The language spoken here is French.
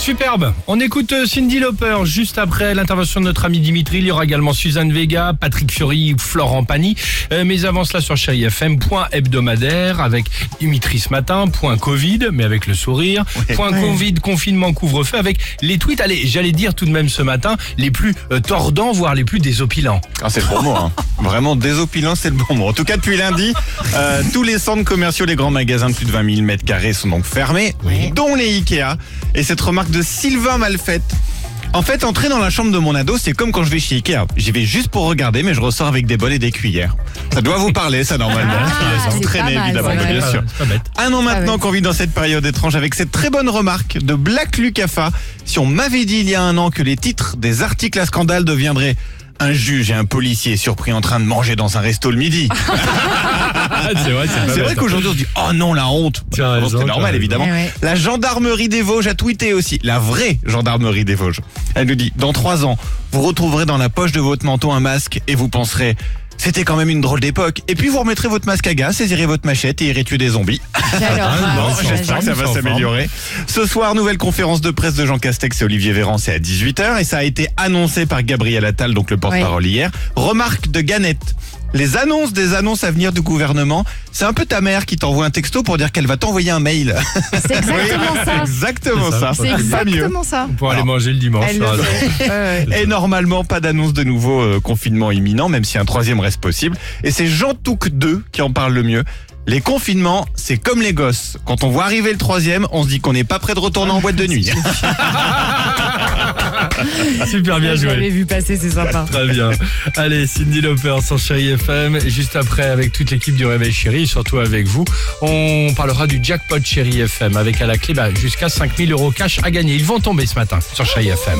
Superbe. On écoute euh, Cindy Lauper juste après l'intervention de notre ami Dimitri. Il y aura également Suzanne Vega, Patrick Fiori, Florent Pagny. Euh, mais avant cela sur Chéri FM, point hebdomadaire avec Dimitri ce matin, point Covid, mais avec le sourire. Point Covid, confinement, couvre-feu avec les tweets, allez, j'allais dire tout de même ce matin, les plus euh, tordants, voire les plus désopilants. Ah, c'est le bon mot. Hein. Vraiment désopilant, c'est le bon mot. En tout cas, depuis lundi, euh, tous les centres commerciaux, les grands magasins de plus de 20 000 mètres carrés sont donc fermés, dont les Ikea. Et cette remarque de Sylvain Malfait. En fait, entrer dans la chambre de mon ado, c'est comme quand je vais chez Ikea. J'y vais juste pour regarder, mais je ressors avec des bols et des cuillères. Ça doit vous parler, ça, normalement. Ah, pas mal, évidemment, ça, bien sûr. C'est pas bête. Un an maintenant ouais. qu'on vit dans cette période étrange avec cette très bonne remarque de Black Lucafa. Si on m'avait dit il y a un an que les titres des articles à scandale deviendraient un juge et un policier surpris en train de manger dans un resto le midi. Ah, c'est vrai, c'est pas C'est vrai bête. qu'aujourd'hui on se dit oh non la honte. C'est normal évidemment. Eh ouais. La gendarmerie des Vosges a tweeté aussi. La vraie gendarmerie des Vosges. Elle nous dit dans trois ans vous retrouverez dans la poche de votre manteau un masque et vous penserez c'était quand même une drôle d'époque. Et puis vous remettrez votre masque à gaz, saisirez votre machette et irez tuer des zombies? Bon, j'imagine. J'espère que ça va s'améliorer. Ce soir, nouvelle conférence de presse de Jean Castex et Olivier Véran, c'est à 18h et ça a été annoncé par Gabriel Attal, donc le porte-parole hier. Remarque de Ganette. Les annonces des annonces à venir du gouvernement, c'est un peu ta mère qui t'envoie un texto pour dire qu'elle va t'envoyer un mail. C'est exactement ça. Exactement C'est ça. ça. C'est Pas mieux. exactement ça. Pour aller Alors, manger le dimanche. Et normalement, pas d'annonce de nouveau euh, confinement imminent, même si un troisième reste possible. Et c'est Jean Touc 2 qui en parle le mieux. Les confinements, c'est comme les gosses. Quand on voit arriver le troisième, on se dit qu'on n'est pas prêt de retourner en boîte de nuit. Super bien Je joué. l'avais vu passer, c'est sympa. Très bien. Allez, Cindy Lauper sur Chéri FM. Juste après, avec toute l'équipe du Réveil Chéri, surtout avec vous, on parlera du jackpot Chéri FM avec à la clé bah, jusqu'à 5000 euros cash à gagner. Ils vont tomber ce matin sur Chéri FM.